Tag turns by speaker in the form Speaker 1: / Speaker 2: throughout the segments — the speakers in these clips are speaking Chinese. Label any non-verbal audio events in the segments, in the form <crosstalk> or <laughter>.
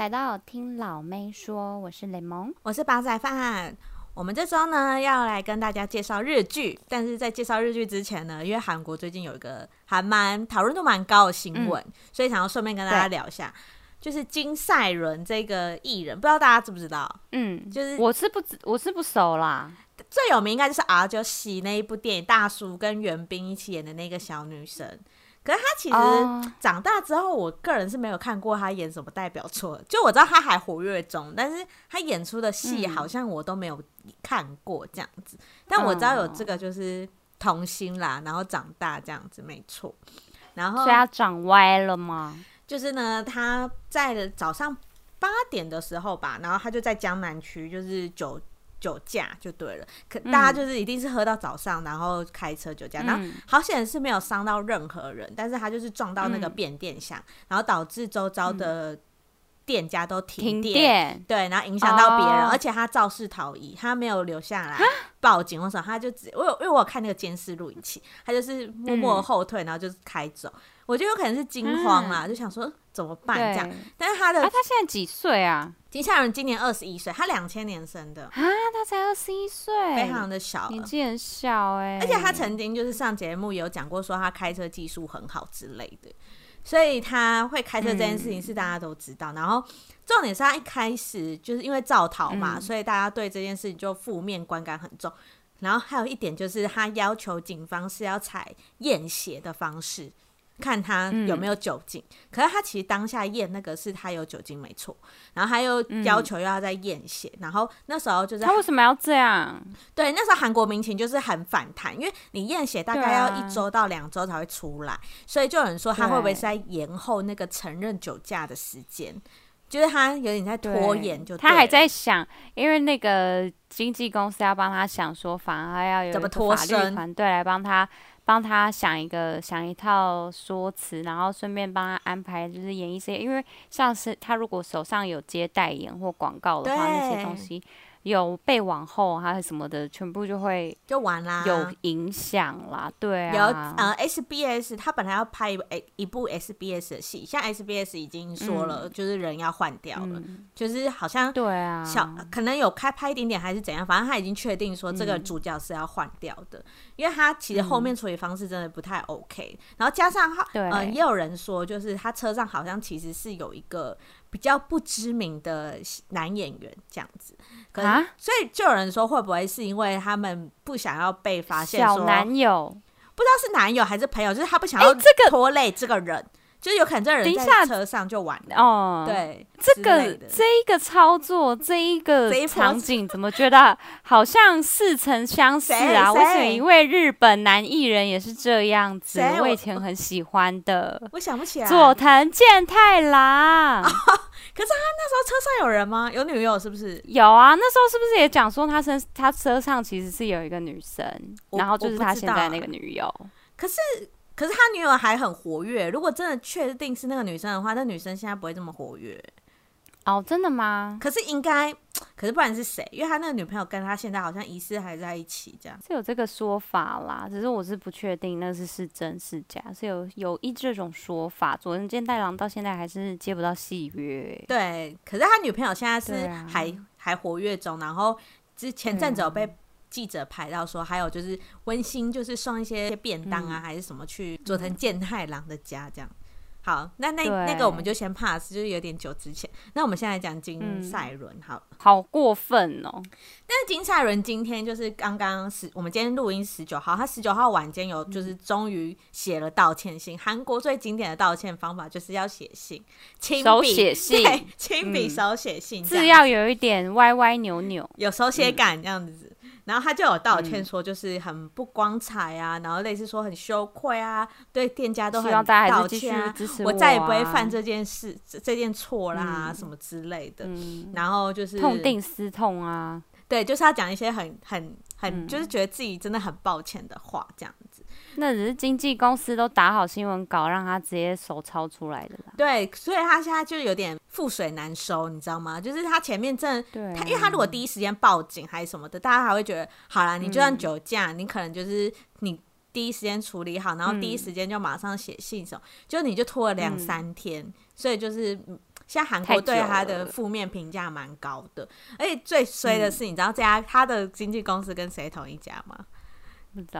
Speaker 1: 来到听老妹说，我是雷蒙，
Speaker 2: 我是煲仔饭。我们这周呢要来跟大家介绍日剧，但是在介绍日剧之前呢，因为韩国最近有一个还蛮讨论度蛮高的新闻，嗯、所以想要顺便跟大家聊一下，就是金赛纶这个艺人，不知道大家知不知道？嗯，就是
Speaker 1: 我是不知我是不熟啦，
Speaker 2: 最有名应该就是 R 九喜那一部电影，大叔跟元彬一起演的那个小女生。可是他其实长大之后，我个人是没有看过他演什么代表作。就我知道他还活跃中，但是他演出的戏好像我都没有看过这样子。但我知道有这个就是童星啦，然后长大这样子没错。然后
Speaker 1: 所以他长歪了吗？
Speaker 2: 就是呢，他在早上八点的时候吧，然后他就在江南区，就是酒。酒驾就对了，可大家就是一定是喝到早上，嗯、然后开车酒驾，然后好险是没有伤到任何人，但是他就是撞到那个变电箱，嗯、然后导致周遭的店家都停电，对，然后影响到别人，哦、而且他肇事逃逸，他没有留下来报警或什么，他就只我有因为我有看那个监视录影器，他就是默默后退，然后就是开走。嗯、我觉得有可能是惊慌啦，嗯、就想说怎么办这样，但是他的、
Speaker 1: 啊、他现在几岁啊？
Speaker 2: 金赛纶今年二十一岁，他两千年生的啊，
Speaker 1: 他才二十一岁，
Speaker 2: 非常的小，
Speaker 1: 年纪很小哎、欸。
Speaker 2: 而且他曾经就是上节目有讲过，说他开车技术很好之类的，所以他会开车这件事情是大家都知道。嗯、然后重点是他一开始就是因为造逃嘛，嗯、所以大家对这件事情就负面观感很重。然后还有一点就是他要求警方是要采验血的方式。看他有没有酒精，嗯、可是他其实当下验那个是他有酒精没错，然后他又要求又要再验血，嗯、然后那时候就是他
Speaker 1: 为什么要这样？
Speaker 2: 对，那时候韩国民情就是很反弹，因为你验血大概要一周到两周才会出来，啊、所以就有人说他会不会是在延后那个承认酒驾的时间，就是他有点在拖延就，就
Speaker 1: 他还在想，因为那个经纪公司要帮他想说法，反而要有怎么法律团队来帮他。帮他想一个想一套说辞，然后顺便帮他安排，就是演艺事业，因为像是他如果手上有接代言或广告的话，那些东西。有被往后还是什么的，全部就会
Speaker 2: 就完啦，
Speaker 1: 有影响啦。对啊，
Speaker 2: 有呃，SBS 他本来要拍一部一部 SBS 的戏，像 SBS 已经说了，嗯、就是人要换掉了，嗯、就是好像对啊，小可能有开拍一点点还是怎样，反正他已经确定说这个主角是要换掉的，嗯、因为他其实后面处理方式真的不太 OK，、嗯、然后加上他对。呃，也有人说就是他车上好像其实是有一个。比较不知名的男演员这样子，可能，所以就有人说会不会是因为他们不想要被发现？
Speaker 1: 小男友
Speaker 2: 不知道是男友还是朋友，就是他不想要这个拖累这个人。就是有可能这人在车上就完了哦。对，
Speaker 1: 这个这一个操作，这一个场景，怎么觉得好像似曾相识啊？我选一位日本男艺人也是这样子，我以前很喜欢的。
Speaker 2: 我想不起来。
Speaker 1: 佐藤健太郎。<laughs>
Speaker 2: 可是他那时候车上有人吗？有女友是不是？
Speaker 1: 有啊，那时候是不是也讲说他身他车上其实是有一个女生，然后就是他现在那个女友。
Speaker 2: 可是。可是他女友还很活跃。如果真的确定是那个女生的话，那女生现在不会这么活跃
Speaker 1: 哦？真的吗？
Speaker 2: 可是应该，<tsk> 可是不管是谁，因为他那个女朋友跟他现在好像疑似还在一起，这样
Speaker 1: 是有这个说法啦。只是我是不确定那是是真是假，是有有一这种说法。佐藤健太郎到现在还是接不到戏约，
Speaker 2: 对。可是他女朋友现在是还、啊、还活跃中，然后之前阵子有被。记者拍到说，还有就是温馨，就是送一些便当啊，嗯、还是什么去佐藤健太郎的家这样。好，那那那个我们就先 pass，就是有点久之前。那我们现在讲金赛伦，好、嗯，
Speaker 1: 好过分哦。
Speaker 2: 但是金赛伦今天就是刚刚十，我们今天录音十九号，他十九号晚间有就是终于写了道歉信。韩、嗯、国最经典的道歉方法就是要写信，亲笔手写信，对，亲笔手写信，
Speaker 1: 字要有一点歪歪扭扭，
Speaker 2: 有手写感这样子。嗯然后他就有道歉，说就是很不光彩啊，嗯、然后类似说很羞愧啊，对店家都很道歉啊，我，啊我再也不会犯这件事、这这件错啦，嗯、什么之类的。嗯、然后就是
Speaker 1: 痛定思痛啊，
Speaker 2: 对，就是要讲一些很很很，就是觉得自己真的很抱歉的话，这样子。
Speaker 1: 那只是经纪公司都打好新闻稿，让他直接手抄出来的啦。
Speaker 2: 对，所以他现在就有点覆水难收，你知道吗？就是他前面真的，对他因为他如果第一时间报警还是什么的，大家还会觉得，好啦，你就算酒驾，嗯、你可能就是你第一时间处理好，然后第一时间就马上写信什么，嗯、就你就拖了两三天，嗯、所以就是。现在韩国对他的负面评价蛮高的，而且最衰的是，你知道这家他的经纪公司跟谁同一家吗？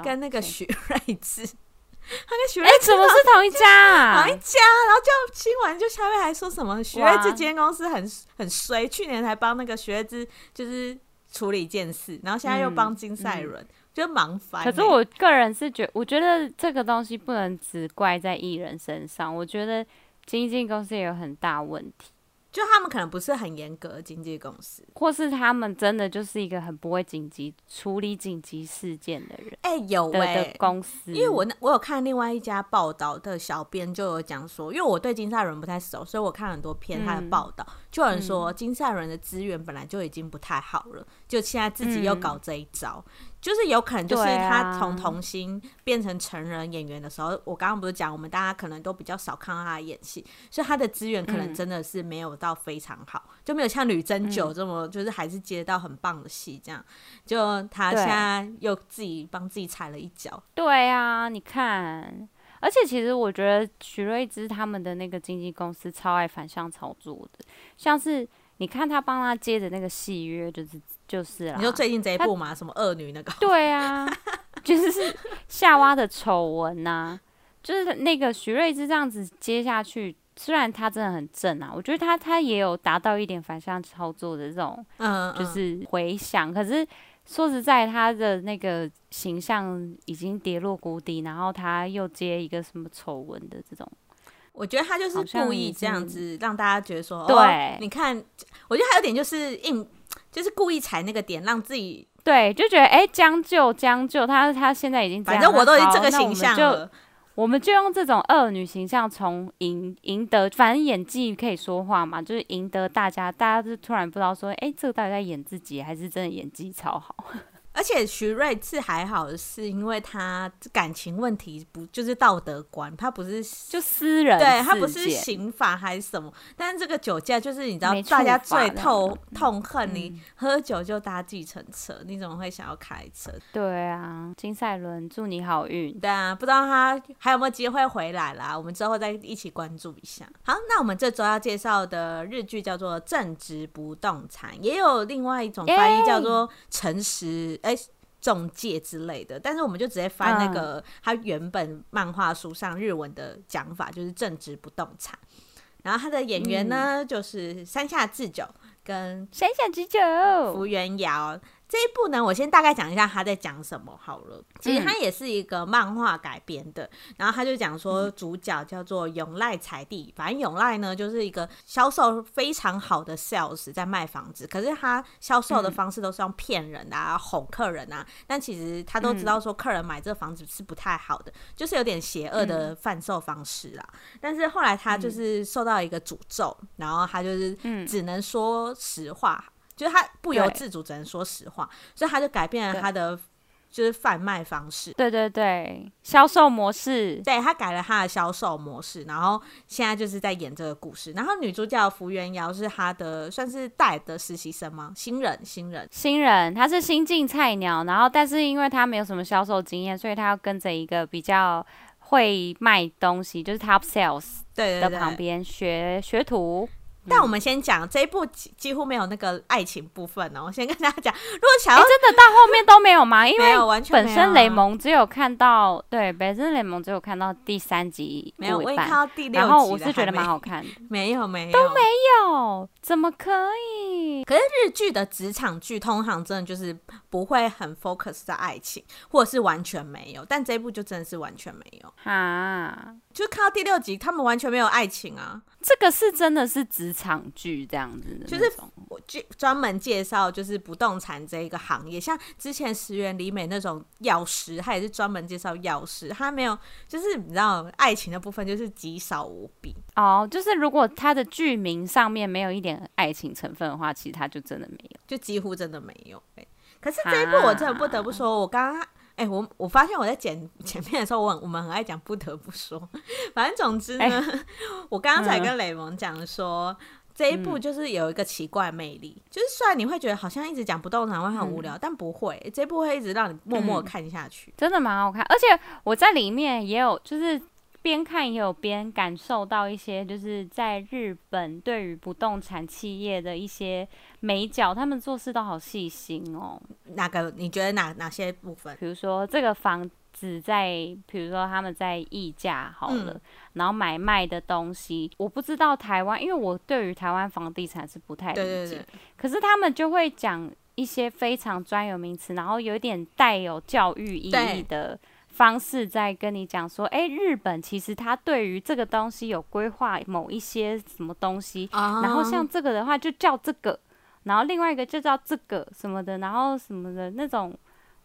Speaker 2: 跟那个许睿智，他跟许睿智
Speaker 1: 怎么是同一家啊？
Speaker 2: 同一家，然后就新闻就下面还说什么许睿智这间公司很很衰，去年才帮那个许睿智就是处理一件事，然后现在又帮金赛纶，就忙翻。
Speaker 1: 可是我个人是觉，我觉得这个东西不能只怪在艺人身上，我觉得经纪公司也有很大问题。
Speaker 2: 就他们可能不是很严格的经纪公司，
Speaker 1: 或是他们真的就是一个很不会紧急处理紧急事件的人。
Speaker 2: 哎、欸，有哎、欸，
Speaker 1: 公司，
Speaker 2: 因为我我有看另外一家报道的小编就有讲说，因为我对金赛纶不太熟，所以我看很多篇他的报道，嗯、就有人说金赛纶的资源本来就已经不太好了，就现在自己又搞这一招。嗯就是有可能，就是他从童星变成成人演员的时候，啊、我刚刚不是讲，我们大家可能都比较少看到他演戏，所以他的资源可能真的是没有到非常好，嗯、就没有像吕珍九这么，就是还是接到很棒的戏这样。就他现在又自己帮自己踩了一脚。
Speaker 1: 对啊，你看，而且其实我觉得许瑞芝他们的那个经纪公司超爱反向操作的，像是。你看他帮他接的那个戏约，就是就是啦。
Speaker 2: 你说最近这一部嘛，什么恶女那个？<laughs>
Speaker 1: 对啊，就是 <laughs> 夏娃的丑闻呐，就是那个许瑞芝这样子接下去，虽然他真的很正啊，我觉得他他也有达到一点反向操作的这种，嗯，就是回响。可是说实在，他的那个形象已经跌落谷底，然后他又接一个什么丑闻的这种。
Speaker 2: 我觉得他就是故意这样子让大家觉得说，对、哦，你看，我觉得还有点就是硬，就是故意踩那个点，让自己
Speaker 1: 对，就觉得哎，将就将就，他他现在已经
Speaker 2: 反正我都已经这个形象了，
Speaker 1: 我们，就用这种恶女形象从赢赢得，反正演技可以说话嘛，就是赢得大家，大家就突然不知道说，哎，这个到底在演自己还是真的演技超好。
Speaker 2: 而且徐瑞智还好的是，因为他感情问题不就是道德观，他不是
Speaker 1: 就私人，
Speaker 2: 对他不是刑法还是什么。但是这个酒驾就是你知道，大家最痛痛恨你喝酒就搭计程车，嗯、你怎么会想要开车？
Speaker 1: 对啊，金赛伦，祝你好运。
Speaker 2: 对啊，不知道他还有没有机会回来啦？我们之后再一起关注一下。好，那我们这周要介绍的日剧叫做《正直不动产》，也有另外一种翻译叫做诚实。欸哎，中介之类的，但是我们就直接翻那个他原本漫画书上日文的讲法，就是正直不动产。然后他的演员呢，嗯、就是山下智久跟
Speaker 1: 山下智久、
Speaker 2: 福原遥。这一部呢，我先大概讲一下他在讲什么好了。其实他也是一个漫画改编的，嗯、然后他就讲说主角叫做永濑财地，反正永濑呢就是一个销售非常好的 sales，在卖房子，可是他销售的方式都是用骗人啊、哄客人啊，但其实他都知道说客人买这个房子是不太好的，就是有点邪恶的贩售方式啊。但是后来他就是受到一个诅咒，然后他就是只能说实话。就是他不由自主只能说实话，所以他就改变了他的就是贩卖方式。
Speaker 1: 对对对，销售模式。
Speaker 2: 对，他改了他的销售模式，然后现在就是在演这个故事。然后女主角福原遥是他的算是带的实习生吗？新人，新人，
Speaker 1: 新人。他是新进菜鸟，然后但是因为他没有什么销售经验，所以他要跟着一个比较会卖东西，就是 top sales 的旁边学学徒。
Speaker 2: 但我们先讲这一部几乎没有那个爱情部分哦。我先跟大家讲，如果想要、
Speaker 1: 欸、真的到后面都没有吗？因为本身雷蒙只有看到对，本身雷蒙只有看到第三集
Speaker 2: 没有，我也看到第六集，然
Speaker 1: 后我是觉得蛮好看的，
Speaker 2: 没有没有
Speaker 1: 都没有，怎么可以？
Speaker 2: 可是日剧的职场剧通常真的就是不会很 focus 在爱情，或者是完全没有，但这一部就真的是完全没有
Speaker 1: 哈，
Speaker 2: 就看到第六集，他们完全没有爱情啊。
Speaker 1: 这个是真的是职场剧这样子的，
Speaker 2: 就是我专专门介绍就是不动产这一个行业，像之前石原里美那种药师，他也是专门介绍药师，他没有就是你知道爱情的部分就是极少无比
Speaker 1: 哦，就是如果他的剧名上面没有一点爱情成分的话，其实他就真的没有，
Speaker 2: 就几乎真的没有。可是这一部我真的不得不说，我刚刚。哎、欸，我我发现我在剪前面的时候，我我们很爱讲，不得不说，<laughs> 反正总之呢，欸、我刚刚才跟雷蒙讲说，嗯、这一部就是有一个奇怪魅力，嗯、就是虽然你会觉得好像一直讲不动产会很无聊，嗯、但不会，这一部会一直让你默默看下去，
Speaker 1: 嗯、真的蛮好看。而且我在里面也有，就是边看也有边感受到一些，就是在日本对于不动产企业的一些眉角，他们做事都好细心哦。
Speaker 2: 哪个？你觉得哪哪些部分？
Speaker 1: 比如说这个房子在，比如说他们在议价好了，嗯、然后买卖的东西，我不知道台湾，因为我对于台湾房地产是不太理解。对对对。可是他们就会讲一些非常专有名词，然后有点带有教育意义的。方式在跟你讲说，哎、欸，日本其实它对于这个东西有规划某一些什么东西，uh-huh. 然后像这个的话就叫这个，然后另外一个就叫这个什么的，然后什么的那种，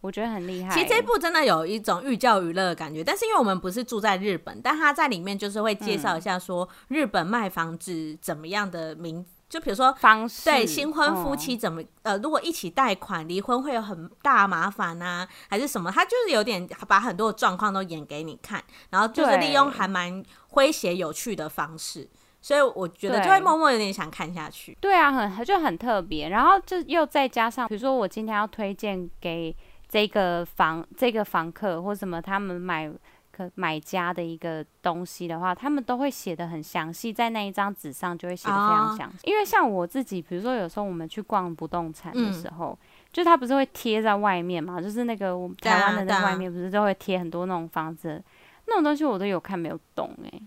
Speaker 1: 我觉得很厉害。
Speaker 2: 其实这一部真的有一种寓教于乐的感觉，但是因为我们不是住在日本，但他在里面就是会介绍一下说日本卖房子怎么样的名。就比如说
Speaker 1: 方式，
Speaker 2: 对新婚夫妻怎么、哦、呃，如果一起贷款离婚会有很大麻烦啊，还是什么？他就是有点把很多的状况都演给你看，然后就是利用还蛮诙谐有趣的方式，所以我觉得就会默默有点想看下去。
Speaker 1: 对啊，很就很特别，然后就又再加上，比如说我今天要推荐给这个房这个房客或什么，他们买。买家的一个东西的话，他们都会写的很详细，在那一张纸上就会写的非常详细。Oh. 因为像我自己，比如说有时候我们去逛不动产的时候，嗯、就它不是会贴在外面嘛，就是那个我们台湾的那外面不是都会贴很多那种房子，那种东西我都有看没有懂哎、欸。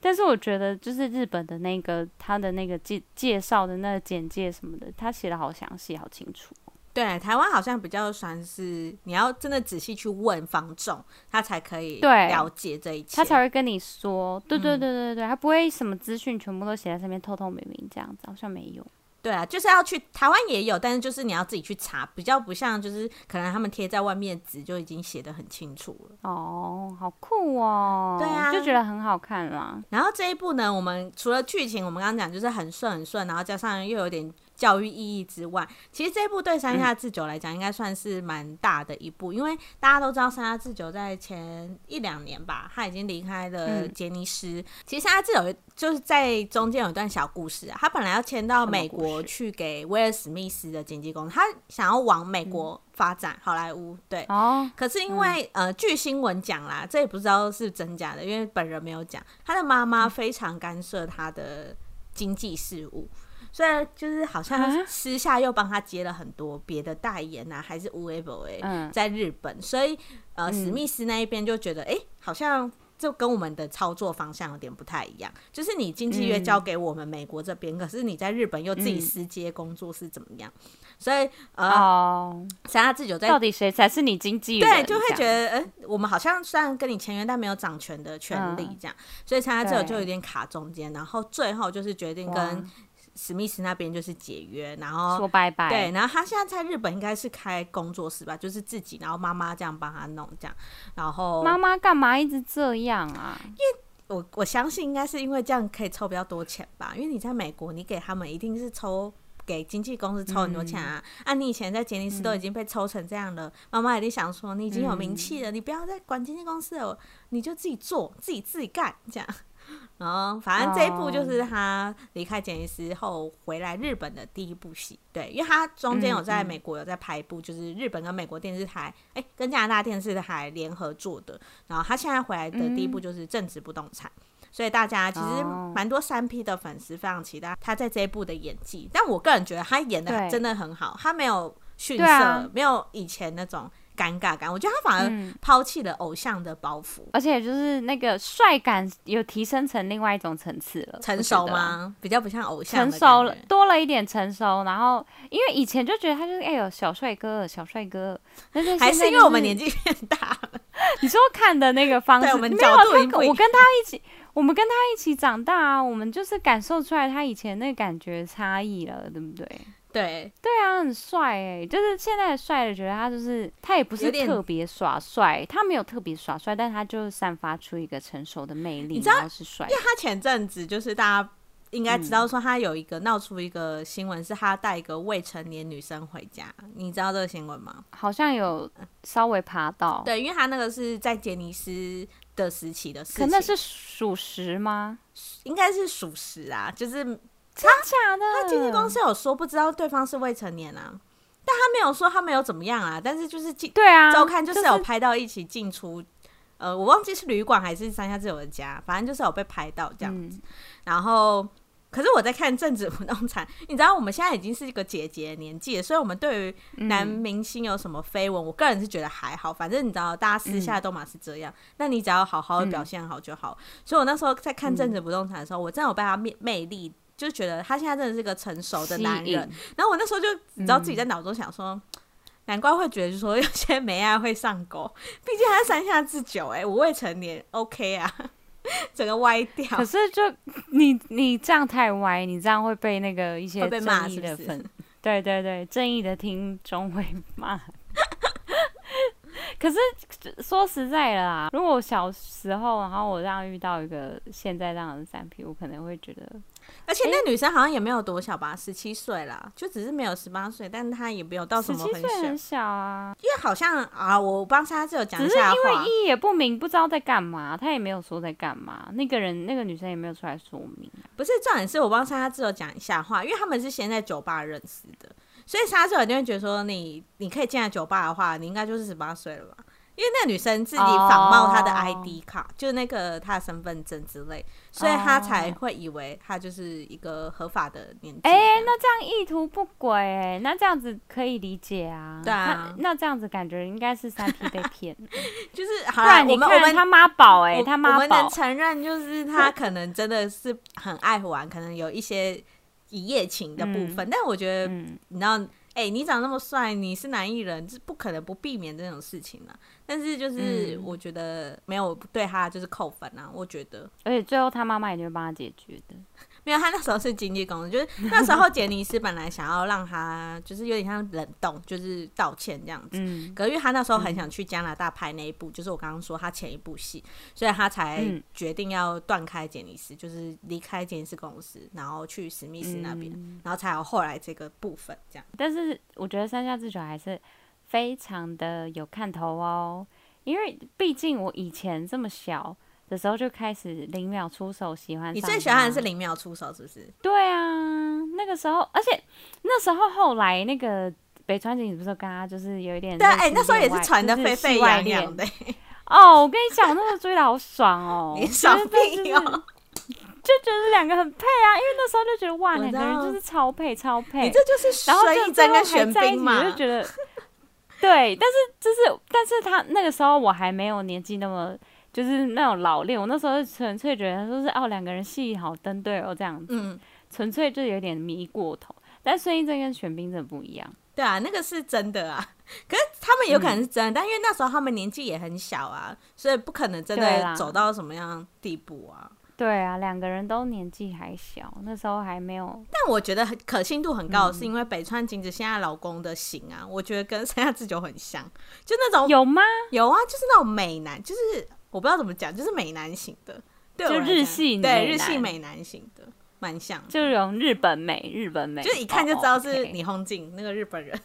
Speaker 1: 但是我觉得就是日本的那个他的那个介介绍的那个简介什么的，他写的好详细，好清楚。
Speaker 2: 对，台湾好像比较算是你要真的仔细去问方仲，他才可以了解这一切，
Speaker 1: 他才会跟你说。对对对对对，他不会什么资讯全部都写在上面，透透明明这样子，好像没有。
Speaker 2: 对啊，就是要去台湾也有，但是就是你要自己去查，比较不像就是可能他们贴在外面纸就已经写的很清楚了。
Speaker 1: 哦，好酷哦！
Speaker 2: 对啊，
Speaker 1: 就觉得很好看啦。
Speaker 2: 然后这一部呢，我们除了剧情，我们刚刚讲就是很顺很顺，然后加上又有点。教育意义之外，其实这部对山下智久来讲，应该算是蛮大的一部，嗯，因为大家都知道山下智久在前一两年吧，他已经离开了杰尼斯。嗯、其实山下智久就是在中间有一段小故事啊，他本来要迁到美国去给威尔史密斯的经纪公司，他想要往美国发展，嗯、好莱坞对。哦。可是因为、嗯、呃，据新闻讲啦，这也不知道是真假的，因为本人没有讲，他的妈妈非常干涉他的经济事务。所以就是好像私下又帮他接了很多别的代言啊，还是无为不为，在日本，所以呃，史密斯那一边就觉得，哎、欸，好像就跟我们的操作方向有点不太一样。就是你经纪约交给我们美国这边，可是你在日本又自己私接工作是怎么样？所以呃，山下自久在
Speaker 1: 到底谁才是你经纪
Speaker 2: 人？对，就会觉得，哎、欸，我们好像虽然跟你签约，但没有掌权的权利，这样。所以山下自久就有点卡中间，然后最后就是决定跟。史密斯那边就是解约，然后
Speaker 1: 说拜拜。
Speaker 2: 对，然后他现在在日本应该是开工作室吧，就是自己，然后妈妈这样帮他弄这样。然后
Speaker 1: 妈妈干嘛一直这样啊？
Speaker 2: 因为我我相信应该是因为这样可以抽比较多钱吧。因为你在美国，你给他们一定是抽给经纪公司抽很多钱啊。嗯、啊，你以前在杰尼斯都已经被抽成这样了，妈妈一定想说你已经有名气了，嗯、你不要再管经纪公司了，你就自己做，自己自己干这样。然后，反正这一部就是他离开剪辑师后回来日本的第一部戏。对，因为他中间有在美国有在拍一部，就是日本跟美国电视台，哎、欸，跟加拿大电视台联合做的。然后他现在回来的第一部就是正直不动产，所以大家其实蛮多三 P 的粉丝非常期待他在这一部的演技。但我个人觉得他演的真的很好，他没有逊色，没有以前那种。尴尬感，我觉得他反而抛弃了偶像的包袱，嗯，
Speaker 1: 而且就是那个帅感有提升成另外一种层次了。
Speaker 2: 成熟吗？比较不像偶像，
Speaker 1: 成熟了，多了一点成熟。然后因为以前就觉得他就是哎呦小帅哥，小帅哥，但是，就是
Speaker 2: 还是因为我们年纪变大了。<laughs>
Speaker 1: 你说看的那个方式，
Speaker 2: 我们角度不一样。
Speaker 1: 我跟他一起，我们跟他一起长大啊，我们就是感受出来他以前那个感觉差异了，对不对？
Speaker 2: 对
Speaker 1: 对啊，很帅哎！就是现在的帅的，觉得他就是他也不是特别耍帅，他没有特别耍帅，但他就散发出一个成熟的魅力，
Speaker 2: 你知道
Speaker 1: 是帅。
Speaker 2: 因为他前阵子就是大家应该知道说他有一个闹出一个新闻，是他带一个未成年女生回家，你知道这个新闻吗？
Speaker 1: 好像有稍微爬到，
Speaker 2: 对，因为他那个是在杰尼斯的时期的事情，
Speaker 1: 可那是属实吗？
Speaker 2: 应该是属实啊，就是。
Speaker 1: 真假的？
Speaker 2: 他经纪公司有说不知道对方是未成年啊，但他没有说他没有怎么样啊，但是就是进对啊，周刊就是有拍到一起进出呃，我忘记是旅馆还是山下智久的家，反正就是有被拍到这样子。
Speaker 1: 嗯、
Speaker 2: 然后，可是我在看正直不动产，<laughs> 你知道我们现在已经是一个姐姐的年纪了，所以我们对于男明星有什么绯闻，嗯、我个人是觉得还好。反正你知道，大家私下都嘛是这样，那、嗯、你只要好好的表现好就好。嗯、所以我那时候在看正直不动产的时候，我真的有被他魅魅力，就觉得他现在真的是个成熟的男人。然后我那时候就你知道自己在脑中想说。嗯难怪会觉得说有些没爱会上钩，毕竟他是山下智久哎，我未成年，OK 啊，<laughs> 整个歪掉。
Speaker 1: 可是就你你这样太歪，你这样会被那个一些正义的粉，对对对，正义的听众会骂。<laughs> 可是说实在的啦，如果小时候，然后我这样遇到一个现在这样的三 P，我可能会觉得。
Speaker 2: 而且那女生好像也没有多小吧，十七岁啦，就只是没有十八岁，但她也没有到什么很小，
Speaker 1: 很小啊。
Speaker 2: 因为好像啊，我帮她就有讲一下话，
Speaker 1: 因为意义也不明，不知道在干嘛，她也没有说在干嘛。那个人，那个女生也没有出来说明啊。
Speaker 2: 不是，重点是我帮莎只有讲一下话，因为他们是先在酒吧认识的，所以莎就一定会觉得说你，你你可以进来酒吧的话，你应该就是十八岁了吧。因为那女生自己仿冒她的 ID 卡，oh. 就那个她的身份证之类，所以她才会以为她就是一个合法的年纪。哎、
Speaker 1: 欸，那这样意图不轨，哎，那这样子可以理解啊。
Speaker 2: 对啊，
Speaker 1: 那，那这样子感觉应该是三 P 被骗，<laughs>
Speaker 2: 就是好啦，
Speaker 1: 你看我们他妈宝哎，他妈宝，
Speaker 2: 我们能承认就是他可能真的是很爱玩，可能有一些一夜情的部分，嗯、但我觉得、嗯、你知道。哎、欸，你长那么帅，你是男艺人，是不可能不避免这种事情的。但是就是我觉得没有对他就是扣分啊，我觉得。
Speaker 1: 而且最后他妈妈也就会帮他解决的。<laughs>
Speaker 2: 没有，他那时候是经纪公司，就是那时候杰尼斯本来想要让他，就是有点像冷冻，就是道歉这样子。嗯。可是因为他那时候很想去加拿大拍那一部，就是我刚刚说他前一部戏，所以他才决定要断开杰尼斯，就是离开杰尼斯公司，然后去史密斯那边，然后才有后来这个部分这样。
Speaker 1: 但是我觉得山下智久还是非常的有看头哦，因为毕竟我以前这么小。的时候就开始零秒出手，喜欢。
Speaker 2: 你最喜欢的是零秒出手，是不是？
Speaker 1: 对啊，那个时候，而且那时候后来那个北川景子不是跟他就是有一点
Speaker 2: 对，哎、欸，那时候也是传的沸沸扬扬的。<laughs> <laughs>
Speaker 1: 哦，我跟你讲，那时候追的好爽哦，<laughs>
Speaker 2: 你爽屁哦，
Speaker 1: 就觉得两个很配啊，因为那时候就觉得哇，两个人就是超配超配，
Speaker 2: 你这就是然后就真的玄彬嘛，
Speaker 1: 就觉得对，但是就是，但是他那个时候我还没有年纪那么。就是那种老练，我那时候纯粹觉得说是哦，两个人戏好登对哦这样子，纯、嗯、粹就有点迷过头。但孙艺珍跟玄彬真的不一样，
Speaker 2: 对啊，那个是真的啊。<laughs> 可是他们有可能是真的，嗯、但因为那时候他们年纪也很小啊，所以不可能真的走到什么样地步啊。
Speaker 1: 对啊，两个人都年纪还小，那时候还没有。
Speaker 2: 但我觉得很可信度很高，是因为北川景子现在老公的型啊，嗯、我觉得跟山下智久很像，就那种
Speaker 1: 有吗？
Speaker 2: 有啊，就是那种美男，就是。我不知道怎么讲，就是美男型的，对，
Speaker 1: 就日系
Speaker 2: 对日系美男型的，蛮像，
Speaker 1: 就有日本美，日本美，
Speaker 2: 就一看就知道是霓虹镜那个日本人，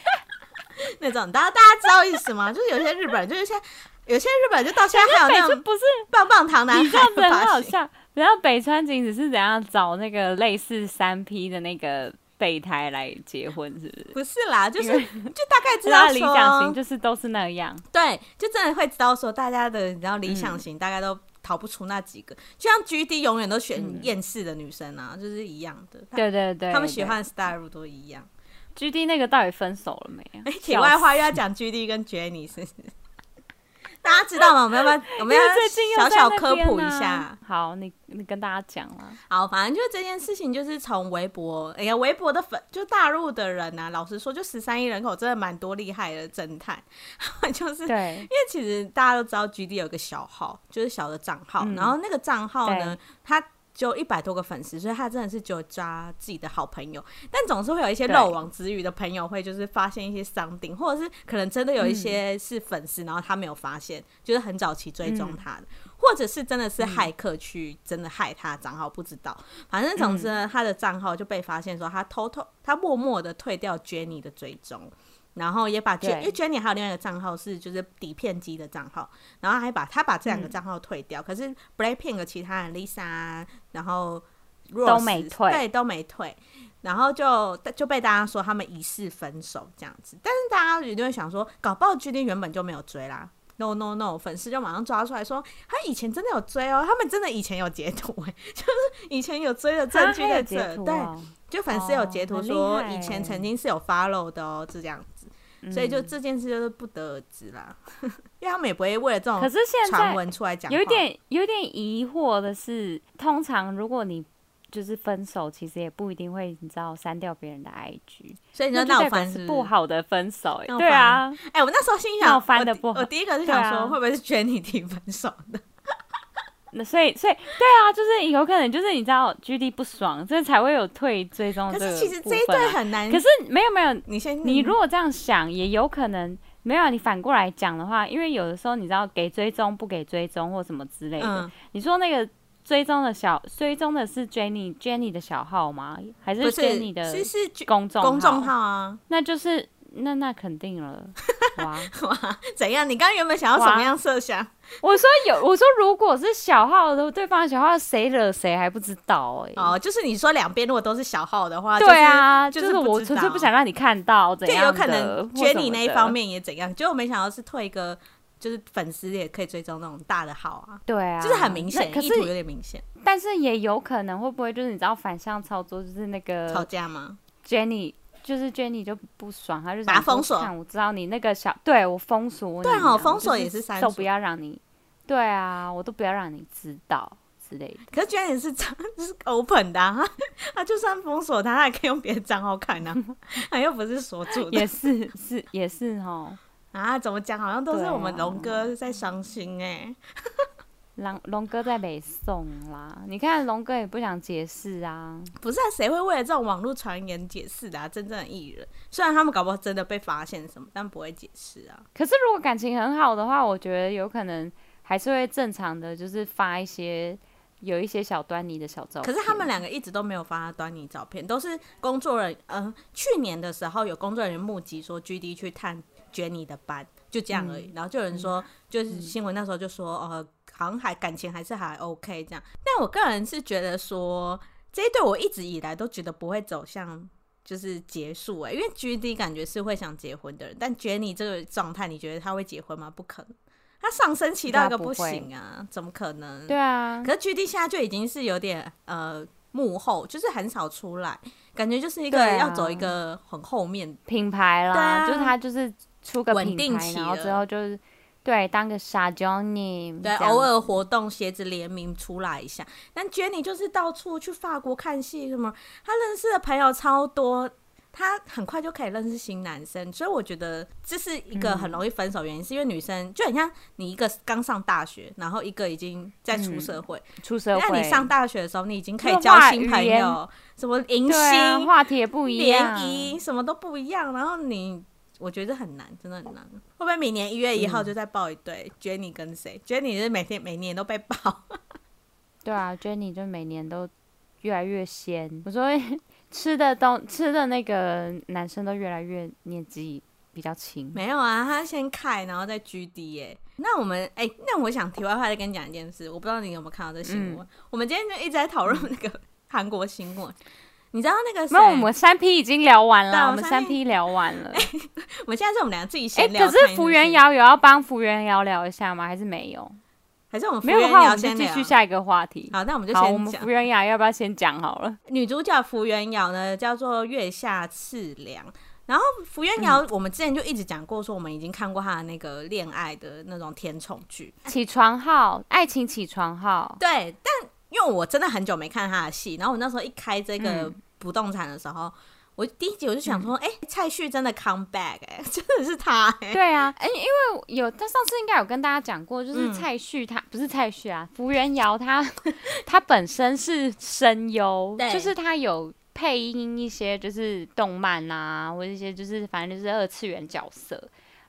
Speaker 2: <laughs> 那种大家大家知道意思吗？就是有些日本人，就是像有些日本人就到现在还有那种不是棒棒糖男孩，这样子
Speaker 1: 很好笑。然后北川景子是怎样找那个类似三 P 的那个？备胎来结婚是不是？
Speaker 2: 不是啦，就是就大概知道
Speaker 1: 理想型就是都是那样。
Speaker 2: 对，就真的会知道说大家的，然后理想型大概都逃不出那几个。就像 GD 永远都选厌世的女生啊，就是一样的。
Speaker 1: 对对对，
Speaker 2: 他们喜欢的 style 都一样。
Speaker 1: GD 那个到底分手了没啊？<laughs>
Speaker 2: 题外话又要讲 GD 跟 Jenny 是不是？大家知道吗？<laughs> 我们要不要？我们要小小科普一下。
Speaker 1: 好，你你跟大家讲了。
Speaker 2: 好，反正就是这件事情，就是从微博，哎呀，微博的粉，就大陆的人呐、啊。老实说，就十三亿人口，真的蛮多厉害的侦探。<laughs> 就是，对，因为其实大家都知道，GD 有个小号，就是小的账号，嗯、然后那个账号呢，他。就一百多个粉丝，所以他真的是只有抓自己的好朋友，但总是会有一些漏网之鱼的朋友会就是发现一些伤定，或者是可能真的有一些是粉丝，然后他没有发现，就是很早期追踪他的，或者是真的是骇客去真的害他账号，不知道，反正总之呢，他的账号就被发现说他偷偷他默默的退掉 Jenny 的追踪。然后也把 Jenny，因为 Jenny 还有另外一个账号是就是底片机的账号，然后还把他把这两个账号退掉，嗯、可是 Blackpink 的其他人 Lisa，然后 Rose,
Speaker 1: 都没退，
Speaker 2: 对，都没退，然后就就被大家说他们疑似分手这样子，但是大家一定会想说，搞不好 GD 原本就没有追啦，no no no，粉丝就马上抓出来说，他以前真的有追哦，他们真的以前有截图哎，<laughs> 就是以前有追的证据在这，对，就粉丝有截图说以前曾经是有 follow 的哦，是这样。子，所以就这件事就是不得而知啦，<laughs> 因为他们也不会为了这种可是现在传闻出来讲，
Speaker 1: 有点有点疑惑的是，通常如果你。就是分手，其实也不一定会，你知道，删掉别人的 IG，
Speaker 2: 所以你说闹翻
Speaker 1: 是不好的分手，哎，对啊，
Speaker 2: 哎，我那时候心想，
Speaker 1: 闹翻的不好，
Speaker 2: 我第一个是想说，会不会是 Jenny 提 <laughs> 分手的？
Speaker 1: 那所以，所以，对啊，就是有可能，就是你知道，GD 不爽，所以才会有退追踪。
Speaker 2: 可是其实这一对很难，
Speaker 1: 可是没有没有，你先，你如果这样想，也有可能没有。你反过来讲的话，因为有的时候你知道，给追踪不给追踪或什么之类的，你说那个。追踪的小追踪的是 Jenny Jenny 的小号吗？还是 Jenny 的公众
Speaker 2: 公众号啊？
Speaker 1: 那就是那那肯定了。哇 <laughs>
Speaker 2: 哇，怎样？你刚刚原本想要什么样设想？
Speaker 1: 我说有，我说如果是小号的对方小号，谁惹谁还不知道哎、欸。
Speaker 2: 哦，就是你说两边如果都是小号的话，
Speaker 1: 对啊，就是、就是、我纯粹不想让你看到怎样，
Speaker 2: 就有可能 Jenny 那一方面也怎样，结果没想到是退一个。就是粉丝也可以追踪那种大的号啊，
Speaker 1: 对啊，
Speaker 2: 就是很明显，意图有点明显。
Speaker 1: 但是也有可能会不会就是你知道反向操作，就是那个
Speaker 2: 吵架吗
Speaker 1: ？Jenny 就是 Jenny 就不爽，他就
Speaker 2: 把他封锁。
Speaker 1: 我知道你那个小，对我封锁，
Speaker 2: 对好封锁也是删，
Speaker 1: 都不要让你，对啊，我都不要让你知道之类的。
Speaker 2: 可是 Jenny 是账是 open 的，啊，<laughs> 他就算封锁他，他还可以用别的账号看呢，<laughs> 他又不是锁住的，
Speaker 1: 也是是也是哦。
Speaker 2: 啊，怎么讲？好像都是我们龙哥在伤心哎、欸，
Speaker 1: 龙龙、啊、哥在北宋啦。你看龙哥也不想解释啊，
Speaker 2: 不是谁、啊、会为了这种网络传言解释的啊？真正的艺人，虽然他们搞不好真的被发现什么，但不会解释啊。
Speaker 1: 可是如果感情很好的话，我觉得有可能还是会正常的，就是发一些有一些小端倪的小照片。
Speaker 2: 可是他们两个一直都没有发端倪照片，都是工作人员。嗯、呃，去年的时候有工作人员目击说，GD 去探。Jenny 的班就这样而已，嗯、然后就有人说，嗯、就是新闻那时候就说，呃、嗯，好像还感情还是还 OK 这样。但我个人是觉得说，这一对我一直以来都觉得不会走向就是结束哎、欸，因为 GD 感觉是会想结婚的人，但 Jenny 这个状态，你觉得他会结婚吗？不可能，他上升期到一个不行啊，怎么可能？
Speaker 1: 对啊，
Speaker 2: 可是 GD 现在就已经是有点呃幕后，就是很少出来，感觉就是一个要走一个很后面
Speaker 1: 品牌啦，啊、就是他就是。出个品牌，然后之后就是对当个傻 Johnny，
Speaker 2: 对偶尔活动鞋子联名出来一下。但 Jenny 就是到处去法国看戏什么，她认识的朋友超多，她很快就可以认识新男生。所以我觉得这是一个很容易分手原因，嗯、是因为女生就很像你一个刚上大学，然后一个已经在出社会。
Speaker 1: 嗯、出社会，
Speaker 2: 那你上大学的时候，你已经可以交新朋友，什么迎新、啊、
Speaker 1: 话题也不一样，
Speaker 2: 联谊什么都不一样，然后你。我觉得很难，真的很难。会不会明年一月一号就再报一对、嗯、？Jenny 跟谁？Jenny 是每天每年都被爆。
Speaker 1: 对啊，Jenny 就每年都越来越鲜。我说 <laughs> 吃的东吃的那个男生都越来越年纪比较轻。
Speaker 2: 没有啊，他先开，然后再 GD 耶。那我们哎、欸，那我想题外话再跟你讲一件事，我不知道你有没有看到这新闻。嗯、我们今天就一直在讨论那个韩国新闻。你知道那个？
Speaker 1: 那我们三 P 已经聊完了，我们三 P 聊完了。<laughs>
Speaker 2: 我们现在是我们两个自己闲聊。
Speaker 1: 可是福原遥有要帮福原遥聊一下吗？还是没有？
Speaker 2: 还是我们
Speaker 1: 没有的话，我们就继续下一个话题。
Speaker 2: 好，那我们就先讲。我们
Speaker 1: 福原遥要不要先讲好了？
Speaker 2: 女主角福原遥呢，叫做月下次良。然后福原遥，我们之前就一直讲过，说我们已经看过她的那个恋爱的那种甜宠剧《
Speaker 1: 起床号》，爱情起床号。
Speaker 2: 对，但因为我真的很久没看她的戏，然后我那时候一开这个。嗯不动产的时候，我第一集我就想说，哎、蔡旭真的 come back，哎、欸，<laughs> 真的是他、欸，
Speaker 1: 对啊，哎、欸，因为有他上次应该有跟大家讲过，就是蔡旭他、嗯、不是蔡旭啊，福原遥他 <laughs> 他本身是声优，对就是他有配音一些就是动漫啊，或者一些就是反正就是二次元角色，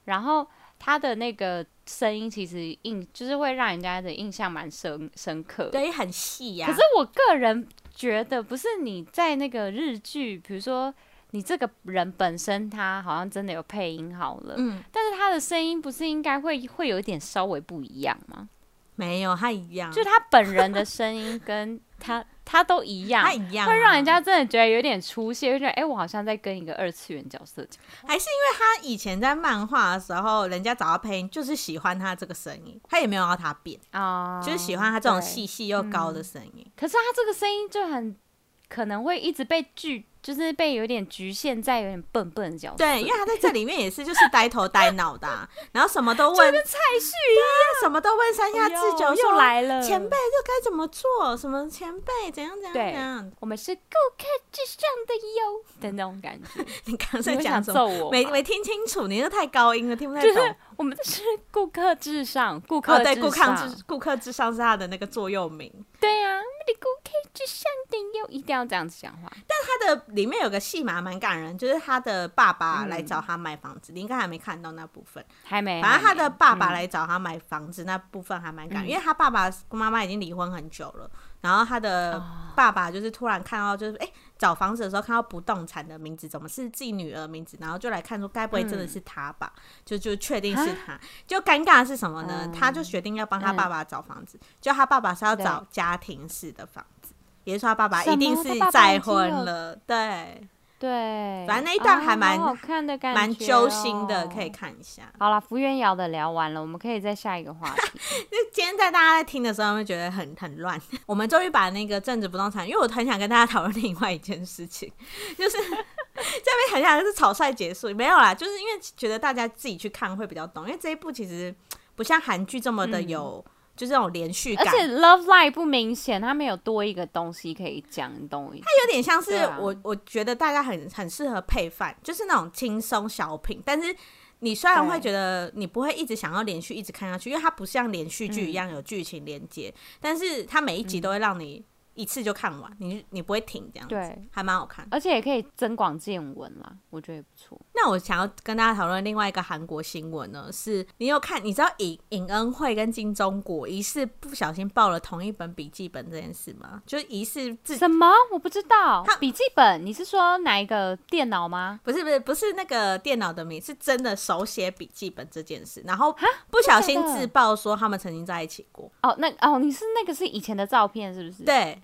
Speaker 1: 然后他的那个声音其实印就是会让人家的印象蛮深深刻，
Speaker 2: 对，很细呀、啊。
Speaker 1: 可是我个人。觉得不是你在那个日剧，比如说你这个人本身他好像真的有配音好了，嗯，但是他的声音不是应该会会有一点稍微不一样吗？
Speaker 2: 没有，他一样，
Speaker 1: 就他本人的声音跟他他都一样，
Speaker 2: 他一样、啊，
Speaker 1: 会让人家真的觉得有点出戏，就觉得哎，我好像在跟一个二次元角色讲。
Speaker 2: 还是因为他以前在漫画的时候，人家找他配音就是喜欢他这个声音，他也没有要他变啊，就是喜欢他这种细细又高的声音、嗯。
Speaker 1: 可是他这个声音就很可能会一直被拒。就是被有点局限在有点笨笨的角色，
Speaker 2: 对，因为他在这里面也是就是呆头呆脑的、啊，然后什么都问，
Speaker 1: 跟蔡旭一样，
Speaker 2: 什么都问三下智久
Speaker 1: 又来了，
Speaker 2: 前辈这该怎么做？什么前辈怎样怎样怎样？
Speaker 1: 我们是顾客至上的哟的那种感觉。<laughs>
Speaker 2: 你刚才在讲什么？没没听清楚，你那太高音了，听不太懂。
Speaker 1: 就是、我们是顾客至上，顾客、哦、
Speaker 2: 对顾客至顾客至上是他的那个座右铭。
Speaker 1: 对呀、啊，你顾客至上的哟，一定要这样子讲话。
Speaker 2: 但他的里面有个戏码。蛮感人，就是他的爸爸来找他买房子，嗯、你应该还没看到那部分，
Speaker 1: 还没。
Speaker 2: 反正他的爸爸来找他买房子那部分还蛮感人，嗯、因为他爸爸跟妈妈已经离婚很久了，然后他的爸爸就是突然看到，就是哎、欸、找房子的时候看到不动产的名字怎么是自己女儿名字，然后就来看说该不会真的是他吧？嗯、就就确定是他，就尴尬的是什么呢？嗯、他就决定要帮他爸爸找房子，嗯、就他爸爸是要找家庭式的房子，也就是说他爸爸一定是再婚了，对。
Speaker 1: 对，
Speaker 2: 反正那一段还蛮、
Speaker 1: 哦、好看的感觉、哦，
Speaker 2: 蛮揪心的，可以看一下。
Speaker 1: 好了，福原遥的聊完了，我们可以再下一个话题。<laughs>
Speaker 2: 那今天在大家在听的时候，会觉得很很乱。<laughs> 我们终于把那个政治不动产，因为我很想跟大家讨论另外一件事情，就是 <laughs> 这边很想是草率结束，没有啦，就是因为觉得大家自己去看会比较懂，因为这一部其实不像韩剧这么的有。嗯就是那种连续感，
Speaker 1: 而且 Love Line 不明显，它没有多一个东西可以讲，你懂我意思？
Speaker 2: 它有点像是我，啊、我觉得大家很很适合配饭，就是那种轻松小品。但是你虽然会觉得你不会一直想要连续一直看下去，因为它不像连续剧一样有剧情连接，嗯、但是它每一集都会让你。一次就看完，你你不会停这样子，对，还蛮好看，
Speaker 1: 而且也可以增广见闻啦，我觉得也不错。
Speaker 2: 那我想要跟大家讨论另外一个韩国新闻呢，是你有看？你知道尹尹恩惠跟金钟国疑似不小心报了同一本笔记本这件事吗？就疑似自
Speaker 1: 什么？我不知道。笔记本？你是说哪一个电脑吗？
Speaker 2: 不是不是不是那个电脑的名，是真的手写笔记本这件事，然后不小心自曝说他们曾经在一起过。
Speaker 1: 哦，那哦，你是那个是以前的照片是不是？
Speaker 2: 对。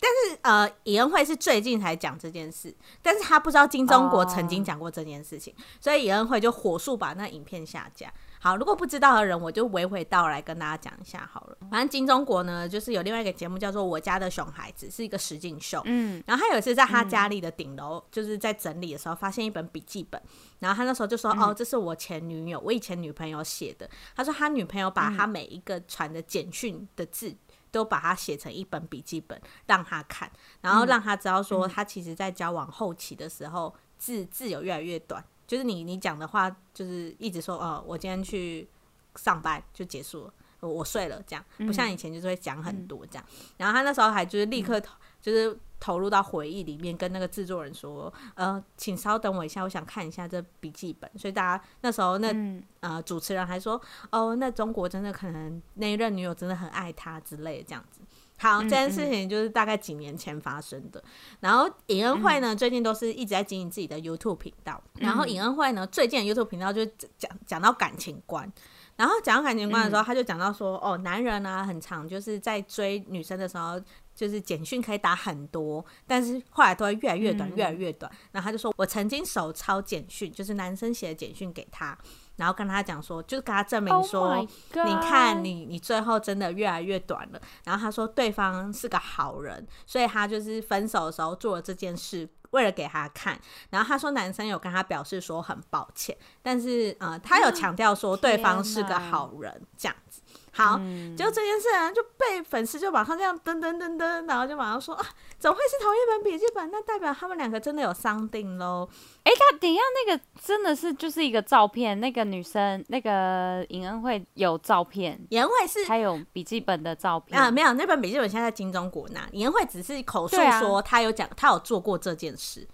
Speaker 2: 但是呃，尹恩惠是最近才讲这件事，但是他不知道金钟国曾经讲过这件事情，oh. 所以尹恩惠就火速把那影片下架。好，如果不知道的人，我就娓娓道来跟大家讲一下好了。反正金钟国呢，就是有另外一个节目叫做《我家的熊孩子》，是一个实境秀。嗯，然后他有一次在他家里的顶楼，就是在整理的时候，发现一本笔记本，然后他那时候就说：“哦，这是我前女友，我以前女朋友写的。”他说他女朋友把他每一个传的简讯的字。都把它写成一本笔记本让他看，然后让他知道说他其实，在交往后期的时候字字有越来越短，就是你你讲的话就是一直说哦，我今天去上班就结束了，我睡了这样，不像以前就是会讲很多这样。然后他那时候还就是立刻就是。投入到回忆里面，跟那个制作人说：“呃，请稍等我一下，我想看一下这笔记本。”所以大家那时候那、嗯、呃主持人还说：“哦，那中国真的可能那一任女友真的很爱他之类的这样子。”好，这件事情就是大概几年前发生的。嗯嗯，然后尹恩惠呢，最近都是一直在经营自己的 YouTube 频道。嗯、然后尹恩惠呢，最近的 YouTube 频道就讲讲到感情观。然后讲到感情观的时候，嗯、他就讲到说：“哦，男人啊，很常就是在追女生的时候。”就是简讯可以打很多，但是后来都会越来越短，越来越短。然后他就说：“我曾经手抄简讯，就是男生写的简讯给他，然后跟他讲说，就是跟他证明说，你看你你最后真的越来越短了。”然后他说对方是个好人，所以他就是分手的时候做了这件事，为了给他看。然后他说男生有跟他表示说很抱歉，但是呃，他有强调说对方是个好人，这样子。好，嗯、就这件事呢，就被粉丝就马上这样噔噔噔噔，然后就马上说啊，怎么会是同一本笔记本？那代表他们两个真的有 something 喽？哎、欸，他等一下，那个真的是就是一个照片，那个女生那个尹恩惠有照片，尹恩惠是还有笔记本的照片啊？没有，那本笔记本现在在金钟国那，尹恩惠只是口述说她有讲，他有做过这件事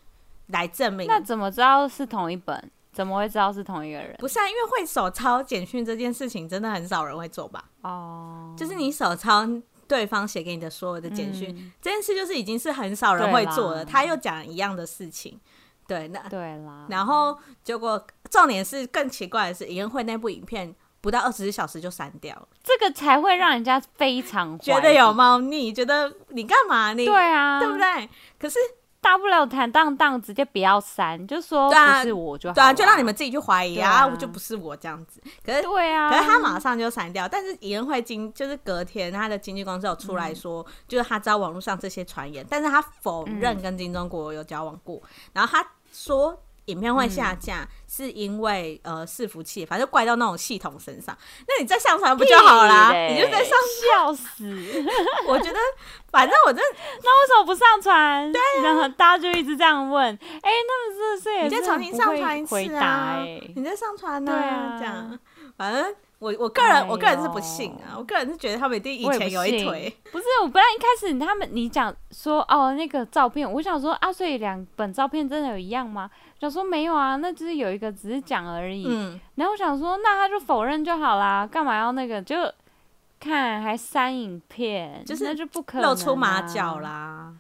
Speaker 2: 来证明。那怎么知道是同一本？怎么会知道是同一个人？不是啊，因为会手抄简讯这件事情，真的很少人会做吧？哦，oh. 就是你手抄对方写给你的所有的简讯，嗯、这件事就是已经是很少人会做了。他又讲一样的事情，对，那对啦。然后结果重点是更奇怪的是，尹恩惠那部影片不到二十四小时就删掉了，
Speaker 1: 这个才会让人家非常
Speaker 2: 觉得有猫腻，觉得你干嘛你？
Speaker 1: 对啊，
Speaker 2: 对不对？可是。
Speaker 1: 大不了坦荡荡，直接不要删，就说不是我就好，
Speaker 2: 对啊，就让你们自己去怀疑啊，我就不是我这样子。可是
Speaker 1: 对啊，
Speaker 2: 可是他马上就删掉，但是尹恩惠经就是隔天他的经纪公司有出来说，嗯、就是他知道网络上这些传言，但是他否认跟金钟国有交往过，嗯、然后他说。影片会下架，嗯、是因为呃伺服器，反正怪到那种系统身上。那你再上传不就好啦？你就在上
Speaker 1: 笑死！<laughs>
Speaker 2: 我觉得，反正我这
Speaker 1: 那为什么不上传？对、啊，然后大家就一直这样问。哎、欸，那么是不是？
Speaker 2: 你再重新上传一次啊！
Speaker 1: 欸、
Speaker 2: 你再上传呢、啊？这样，反正。我我个人、哎、我个人是不信啊，我个人是觉得他们一定以前有一腿。
Speaker 1: 不，不是，我本来一开始他们你讲说哦那个照片，我想说啊，所以两本照片真的有一样吗？想说没有啊，那就是有一个只是讲而已。嗯，然后我想说那他就否认就好啦，干嘛要那个就看还删影片，就是那就不可能、啊、
Speaker 2: 露出马脚啦。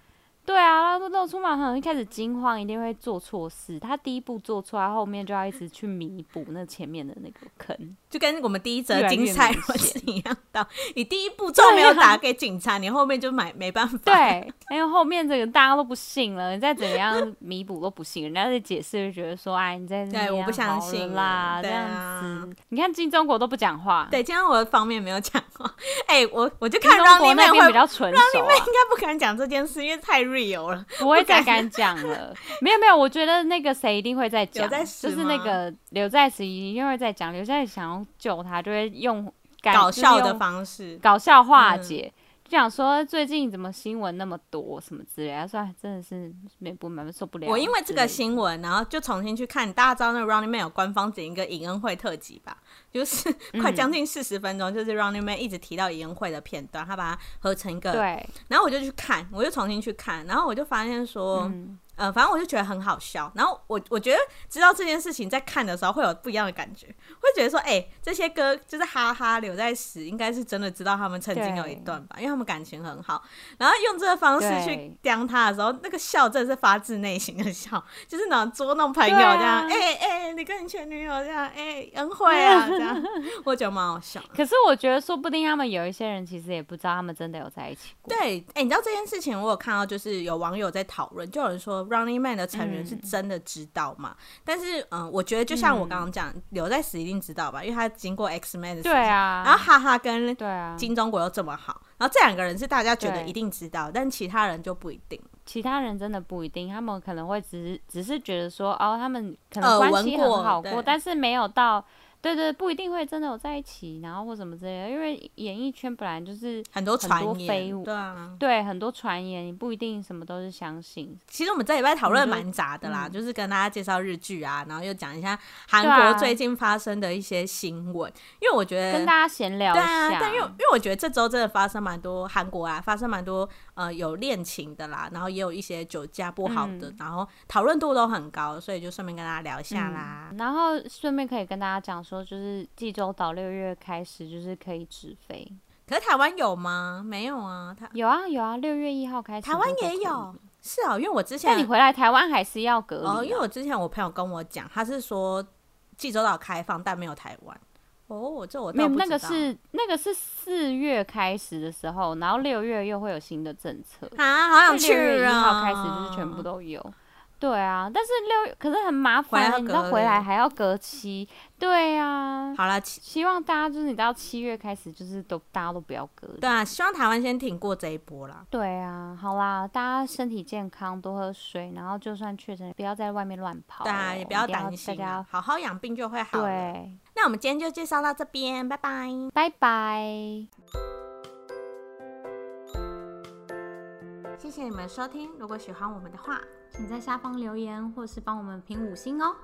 Speaker 1: 对啊，他露出马脚，一开始惊慌，一定会做错事。他第一步做错，他后面就要一直去弥补那前面的那个坑，
Speaker 2: 就跟我们第一则精彩是一样的。你第一步都没有打给警察，啊、你后面就买没办法。
Speaker 1: 对，因为后面这个大家都不信了，你再怎么样弥补都不信，人家在解释就觉得说，哎，你在
Speaker 2: 对，我不相信
Speaker 1: 啦，这样子。你看金钟国都不讲话，
Speaker 2: 对，金钟国的方面没有讲话。哎、欸，我我就看
Speaker 1: Running Man 会比较纯熟、啊、
Speaker 2: Running Man 应该不可能讲这件事，因为太。有了，
Speaker 1: 不会再敢讲了。没有没有，我觉得那个谁一定会再讲，就是那个刘在石一定会再讲。刘在石想要救他，就会用
Speaker 2: 搞笑的方式，
Speaker 1: 搞笑化解。嗯就想说最近怎么新闻那么多什么之类的，说真的是没不蛮受不了。
Speaker 2: 我因为这个新闻，然后就重新去看，大家知道那个 Running Man 有官方整一个尹恩惠特辑吧？就是快将近四十分钟，就是 Running Man 一直提到尹恩惠的片段，他把它合成一个。对。然后我就去看，我就重新去看，然后我就发现说。嗯呃，反正我就觉得很好笑，然后我我觉得知道这件事情在看的时候会有不一样的感觉，会觉得说，哎、欸，这些歌就是哈哈留在时，应该是真的知道他们曾经有一段吧，因为他们感情很好，然后用这个方式去刁他的时候，那个笑真的是发自内心的笑，就是那种捉弄朋友这样，哎哎、啊欸欸，你跟你前女友这样，哎、欸，恩惠啊 <laughs> 这样，我觉得蛮好笑。
Speaker 1: 可是我觉得说不定他们有一些人其实也不知道他们真的有在一起过。
Speaker 2: 对，哎、欸，你知道这件事情，我有看到就是有网友在讨论，就有人说。Running Man 的成员是真的知道嘛？嗯、但是，嗯，我觉得就像我刚刚讲，刘、嗯、在石一定知道吧，因为他经过 X Man 的事情，对啊，然后哈哈跟金钟国又这么好，啊、然后这两个人是大家觉得一定知道，但其他人就不一定。
Speaker 1: 其他人真的不一定，他们可能会只是只是觉得说，哦，他们可能关系很好过，过但是没有到。对对，不一定会真的有在一起，然后或什么之类的，因为演艺圈本来就是很多传言，对啊，对很多传言，你不一定什么都是相信。
Speaker 2: 其实我们这礼拜讨论蛮杂的啦，嗯、就是跟大家介绍日剧啊，然后又讲一下韩国最近发生的一些新闻，啊、因为我觉得
Speaker 1: 跟大家闲聊一下，
Speaker 2: 对啊，但因为。因为我觉得这周真的发生蛮多韩国啊，发生蛮多呃有恋情的啦，然后也有一些酒驾不好的，嗯、然后讨论度都很高，所以就顺便跟大家聊一下啦，
Speaker 1: 嗯、然后顺便可以跟大家讲说。就是济州岛六月开始就是可以直飞，
Speaker 2: 可是台湾有吗？没有啊，台
Speaker 1: 有啊有啊，六月一号开始
Speaker 2: 台湾也有，是啊，因为我之前那
Speaker 1: 你回来台湾还是要隔离、啊
Speaker 2: 哦，因为我之前我朋友跟我讲，他是说济州岛开放，但没有台湾。哦，这我没有，
Speaker 1: 那个是那个是四月开始的时候，然后六月又会有新的政策
Speaker 2: 啊，好想去啊！六月一号
Speaker 1: 开始就是全部都有。对啊，但是六月可是很麻烦，你知道回来还要隔期。对啊，
Speaker 2: 好了，
Speaker 1: 希望大家就是你知道七月开始就是都大家都不要隔
Speaker 2: 离。对啊，希望台湾先挺过这一波啦。
Speaker 1: 对啊，好啦，大家身体健康，多喝水，然后就算确诊，不要在外面乱跑。
Speaker 2: 对啊，也不要担心，大家好好养病就会好。
Speaker 1: 对，
Speaker 2: 那我们今天就介绍到这边，拜拜，
Speaker 1: 拜拜。
Speaker 2: 谢谢你们收听，如果喜欢我们的话，
Speaker 1: 请在下方留言，或是帮我们评五星哦。